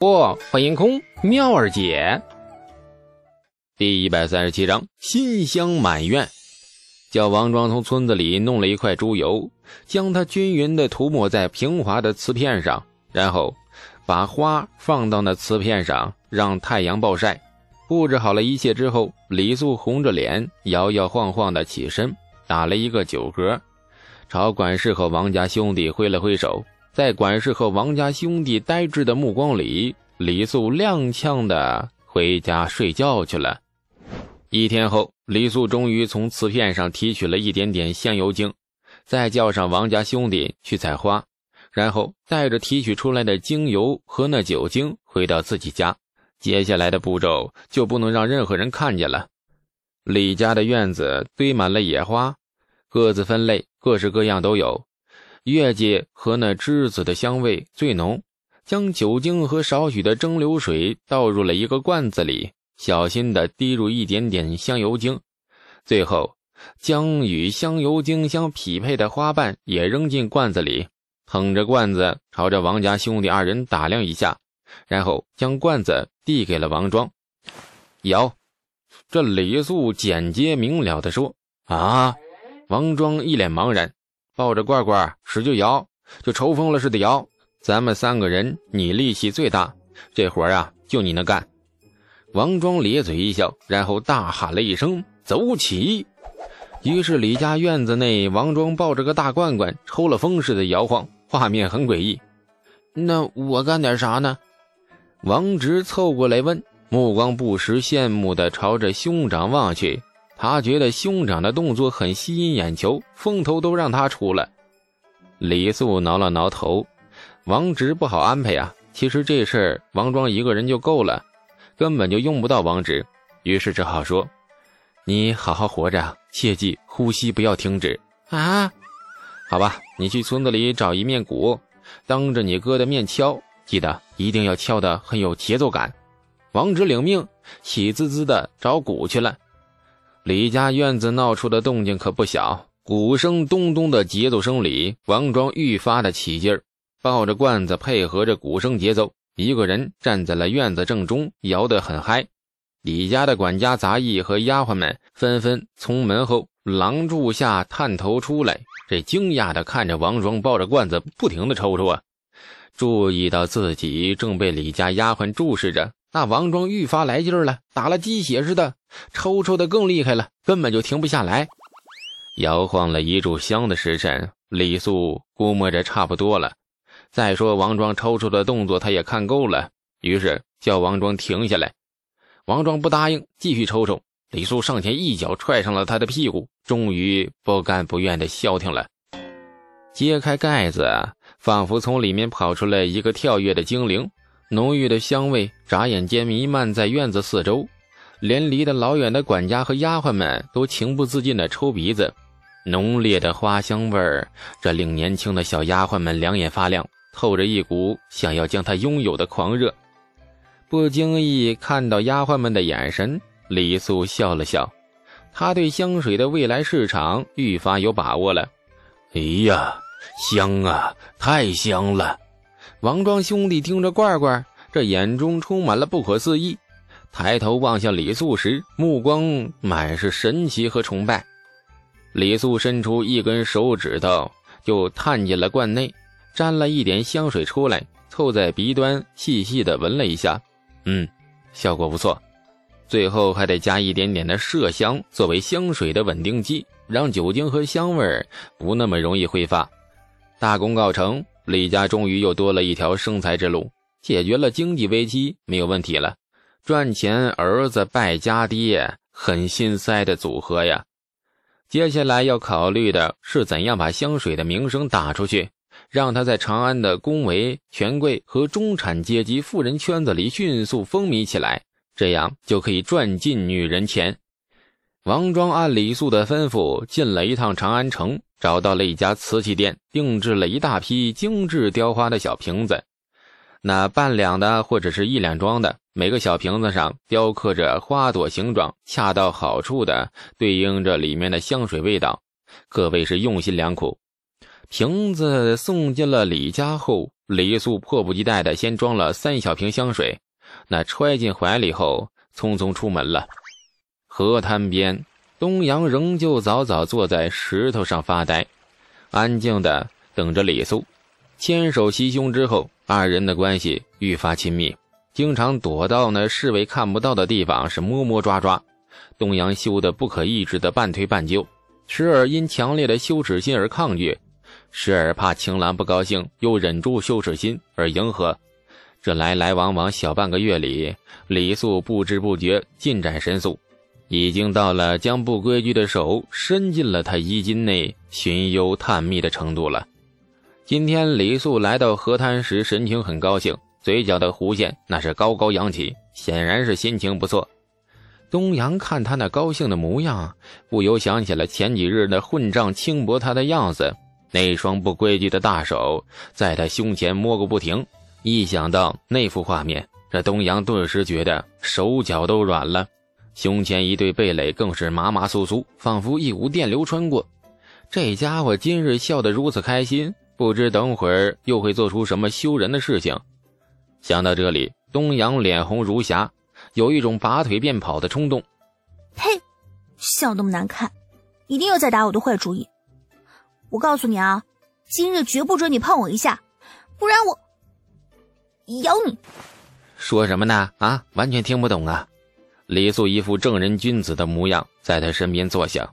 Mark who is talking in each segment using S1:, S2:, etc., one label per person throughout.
S1: 不，欢迎空妙儿姐。第一百三十七章，馨香满院。叫王庄从村子里弄了一块猪油，将它均匀的涂抹在平滑的瓷片上，然后把花放到那瓷片上，让太阳暴晒。布置好了一切之后，李素红着脸，摇摇晃晃的起身，打了一个酒嗝，朝管事和王家兄弟挥了挥手。在管事和王家兄弟呆滞的目光里，李素踉跄的回家睡觉去了。一天后，李素终于从瓷片上提取了一点点香油精，再叫上王家兄弟去采花，然后带着提取出来的精油和那酒精回到自己家。接下来的步骤就不能让任何人看见了。李家的院子堆满了野花，各自分类，各式各样都有。月季和那栀子的香味最浓，将酒精和少许的蒸馏水倒入了一个罐子里，小心地滴入一点点香油精，最后将与香油精相匹配的花瓣也扔进罐子里，捧着罐子朝着王家兄弟二人打量一下，然后将罐子递给了王庄，摇。这李素简洁明了地说：“啊！”王庄一脸茫然。抱着罐罐使劲摇，就抽风了似的摇。咱们三个人，你力气最大，这活啊，就你能干。王庄咧嘴一笑，然后大喊了一声：“走起！”于是李家院子内，王庄抱着个大罐罐，抽了风似的摇晃，画面很诡异。
S2: 那我干点啥呢？
S1: 王直凑过来问，目光不时羡慕地朝着兄长望去。他觉得兄长的动作很吸引眼球，风头都让他出了。李素挠了挠头，王直不好安排啊。其实这事儿王庄一个人就够了，根本就用不到王直。于是只好说：“你好好活着，切记呼吸不要停止
S2: 啊。”
S1: 好吧，你去村子里找一面鼓，当着你哥的面敲，记得一定要敲得很有节奏感。王直领命，喜滋滋的找鼓去了。李家院子闹出的动静可不小，鼓声咚咚的节奏声里，王庄愈发的起劲儿，抱着罐子配合着鼓声节奏，一个人站在了院子正中，摇得很嗨。李家的管家杂役和丫鬟们纷纷从门后廊柱下探头出来，这惊讶的看着王庄抱着罐子不停的抽抽啊，注意到自己正被李家丫鬟注视着。那王庄愈发来劲儿了，打了鸡血似的，抽抽的更厉害了，根本就停不下来。摇晃了一炷香的时辰，李素估摸着差不多了。再说王庄抽抽的动作，他也看够了，于是叫王庄停下来。王庄不答应，继续抽抽。李素上前一脚踹上了他的屁股，终于不甘不愿的消停了。揭开盖子，仿佛从里面跑出来一个跳跃的精灵。浓郁的香味眨眼间弥漫在院子四周，连离得老远的管家和丫鬟们都情不自禁地抽鼻子。浓烈的花香味儿，这令年轻的小丫鬟们两眼发亮，透着一股想要将它拥有的狂热。不经意看到丫鬟们的眼神，李素笑了笑，他对香水的未来市场愈发有把握了。
S3: 哎呀，香啊，太香了！
S1: 王庄兄弟听着罐罐，这眼中充满了不可思议。抬头望向李素时，目光满是神奇和崇拜。李素伸出一根手指头，就探进了罐内，沾了一点香水出来，凑在鼻端细细的闻了一下。嗯，效果不错。最后还得加一点点的麝香作为香水的稳定剂，让酒精和香味不那么容易挥发。大功告成。李家终于又多了一条生财之路，解决了经济危机，没有问题了。赚钱，儿子败家爹，很心塞的组合呀。接下来要考虑的是怎样把香水的名声打出去，让他在长安的宫闱、权贵和中产阶级富人圈子里迅速风靡起来，这样就可以赚尽女人钱。王庄按李素的吩咐进了一趟长安城。找到了一家瓷器店，定制了一大批精致雕花的小瓶子，那半两的或者是一两装的，每个小瓶子上雕刻着花朵形状，恰到好处的对应着里面的香水味道，可谓是用心良苦。瓶子送进了李家后，李素迫不及待的先装了三小瓶香水，那揣进怀里后，匆匆出门了。河滩边，东阳仍旧早早坐在石头上发呆，安静的等着李素。牵手袭胸之后，二人的关系愈发亲密，经常躲到那侍卫看不到的地方，是摸摸抓抓。东阳羞得不可抑制的半推半就，时而因强烈的羞耻心而抗拒，时而怕青兰不高兴，又忍住羞耻心而迎合。这来来往往小半个月里，李素不知不觉进展神速，已经到了将不规矩的手伸进了他衣襟内寻幽探秘的程度了。今天李素来到河滩时，神情很高兴，嘴角的弧线那是高高扬起，显然是心情不错。东阳看他那高兴的模样，不由想起了前几日那混账轻薄他的样子，那双不规矩的大手在他胸前摸个不停。一想到那幅画面，这东阳顿时觉得手脚都软了，胸前一对蓓蕾更是麻麻酥酥，仿佛一股电流穿过。这家伙今日笑得如此开心。不知等会儿又会做出什么羞人的事情。想到这里，东阳脸红如霞，有一种拔腿便跑的冲动。
S4: 呸！笑那么难看，一定又在打我的坏主意。我告诉你啊，今日绝不准你碰我一下，不然我咬你。
S1: 说什么呢？啊，完全听不懂啊！李素一副正人君子的模样，在他身边坐下。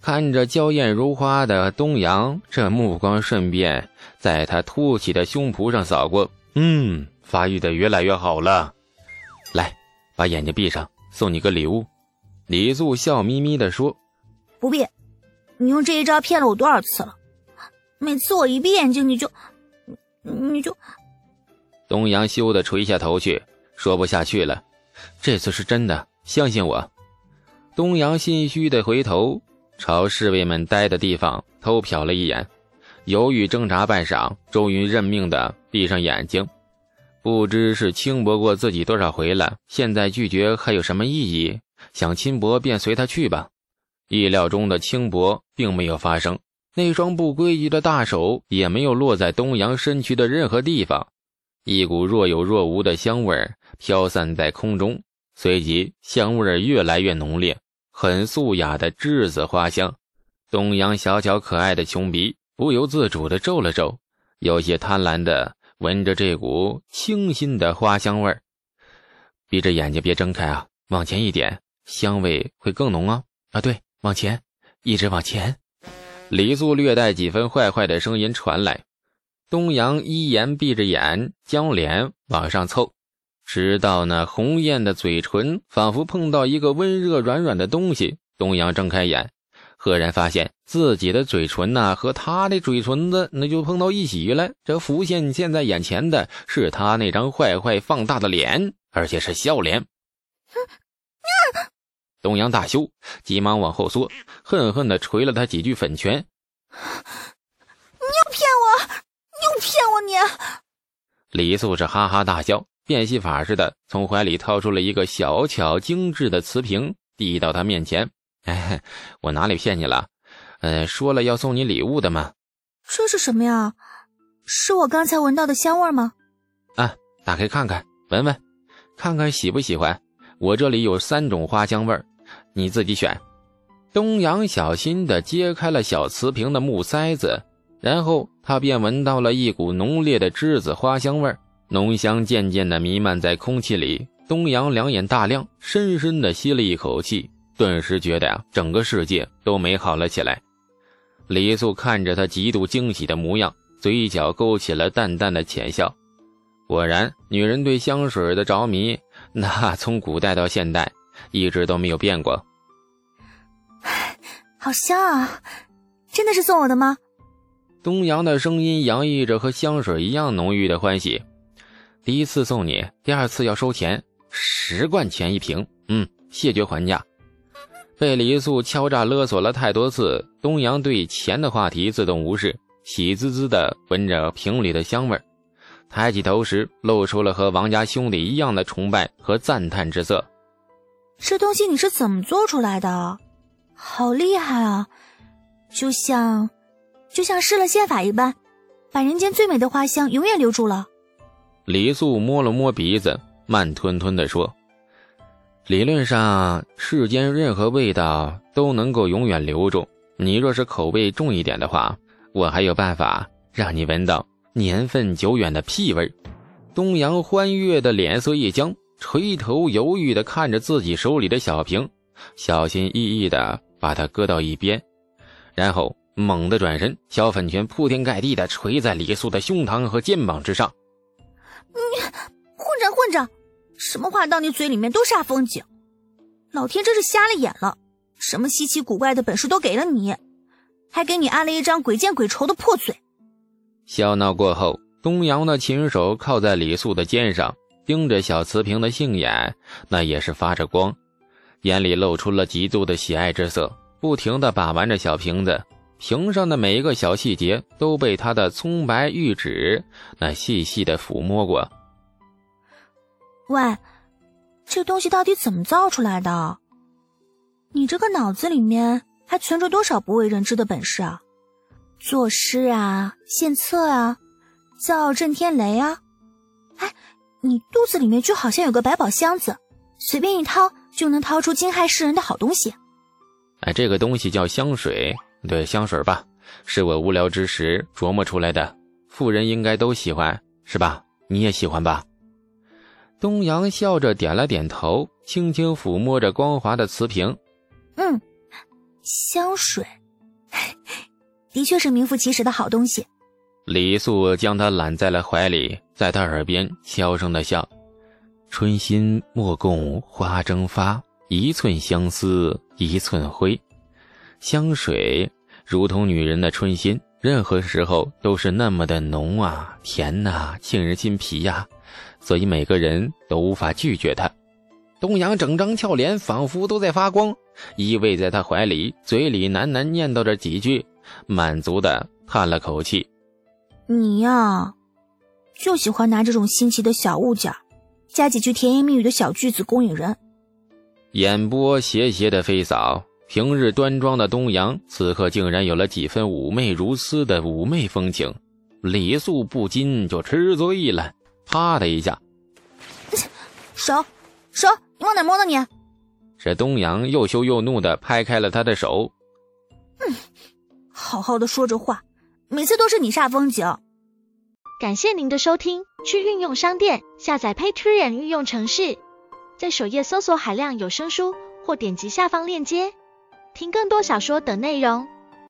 S1: 看着娇艳如花的东阳，这目光顺便在他凸起的胸脯上扫过。嗯，发育的越来越好了。来，把眼睛闭上，送你个礼物。李素笑眯眯地说：“
S4: 不必，你用这一招骗了我多少次了？每次我一闭眼睛，你就，你就……”
S1: 东阳羞得垂下头去，说不下去了。这次是真的，相信我。东阳心虚的回头。朝侍卫们待的地方偷瞟了一眼，犹豫挣扎半晌，终于认命的闭上眼睛。不知是轻薄过自己多少回了，现在拒绝还有什么意义？想轻薄便随他去吧。意料中的轻薄并没有发生，那双不规矩的大手也没有落在东阳身躯的任何地方。一股若有若无的香味飘散在空中，随即香味越来越浓烈。很素雅的栀子花香，东阳小巧可爱的穷鼻不由自主地皱了皱，有些贪婪地闻着这股清新的花香味。闭着眼睛别睁开啊，往前一点，香味会更浓哦。啊，对，往前，一直往前。李素略带几分坏坏的声音传来，东阳依言闭着眼，将脸往上凑。直到那红艳的嘴唇仿佛碰到一个温热软软的东西，东阳睁开眼，赫然发现自己的嘴唇呐和他的嘴唇子那就碰到一起了。这浮现现在眼前的是他那张坏坏放大的脸，而且是笑脸。东阳大羞，急忙往后缩，恨恨地捶了他几句粉拳。
S4: 你又骗我，又骗我你！
S1: 李素是哈哈大笑。变戏法似的，从怀里掏出了一个小巧精致的瓷瓶，递到他面前。哎，我哪里骗你了？呃，说了要送你礼物的嘛。
S4: 这是什么呀？是我刚才闻到的香味吗？
S1: 啊，打开看看，闻闻，看看喜不喜欢。我这里有三种花香味你自己选。东阳小心的揭开了小瓷瓶的木塞子，然后他便闻到了一股浓烈的栀子花香味儿。浓香渐渐地弥漫在空气里，东阳两眼大亮，深深地吸了一口气，顿时觉得呀，整个世界都美好了起来。李素看着他极度惊喜的模样，嘴角勾起了淡淡的浅笑。果然，女人对香水的着迷，那从古代到现代，一直都没有变过。
S4: 好香啊！真的是送我的吗？
S1: 东阳的声音洋溢着和香水一样浓郁的欢喜。第一次送你，第二次要收钱，十贯钱一瓶。嗯，谢绝还价。被李素敲诈勒索了太多次，东阳对钱的话题自动无视，喜滋滋的闻着瓶里的香味抬起头时，露出了和王家兄弟一样的崇拜和赞叹之色。
S4: 这东西你是怎么做出来的？好厉害啊！就像，就像施了仙法一般。把人间最美的花香永远留住了。
S1: 李素摸了摸鼻子，慢吞吞地说：“理论上，世间任何味道都能够永远留住。你若是口味重一点的话，我还有办法让你闻到年份久远的屁味。”东阳欢悦的脸色一僵，垂头犹豫地看着自己手里的小瓶，小心翼翼地把它搁到一边，然后猛地转身，小粉拳铺天盖地的捶在李素的胸膛和肩膀之上。
S4: 你混账混账！什么话到你嘴里面都煞风景，老天真是瞎了眼了！什么稀奇古怪的本事都给了你，还给你安了一张鬼见鬼愁的破嘴。
S1: 笑闹过后，东阳的琴手靠在李素的肩上，盯着小瓷瓶的杏眼，那也是发着光，眼里露出了极度的喜爱之色，不停的把玩着小瓶子。瓶上的每一个小细节都被他的葱白玉指那细细的抚摸过。
S4: 喂，这东西到底怎么造出来的？你这个脑子里面还存着多少不为人知的本事啊？作诗啊，献策啊，造震天雷啊！哎，你肚子里面就好像有个百宝箱子，随便一掏就能掏出惊骇世人的好东西。
S1: 哎，这个东西叫香水。对香水吧，是我无聊之时琢磨出来的，富人应该都喜欢，是吧？你也喜欢吧？东阳笑着点了点头，轻轻抚摸着光滑的瓷瓶。
S4: 嗯，香水，的确是名副其实的好东西。
S1: 李素将他揽在了怀里，在他耳边悄声的笑：“春心莫共花争发，一寸相思一寸灰。”香水如同女人的春心，任何时候都是那么的浓啊、甜呐，沁人心脾呀，所以每个人都无法拒绝它。东阳整张俏脸仿佛都在发光，依偎在他怀里，嘴里喃喃念叨着几句，满足的叹了口气：“
S4: 你呀，就喜欢拿这种新奇的小物件，加几句甜言蜜语的小句子勾引人。”
S1: 眼波斜斜的飞扫。平日端庄的东阳，此刻竟然有了几分妩媚如丝的妩媚风情，李素不禁就吃醉了。啪的一下，
S4: 手手，你往哪摸呢？你
S1: 这东阳又羞又怒的拍开了他的手。
S4: 嗯，好好的说着话，每次都是你煞风景。
S5: 感谢您的收听，去运用商店下载 Patreon 运用城市，在首页搜索海量有声书，或点击下方链接。听更多小说等内容。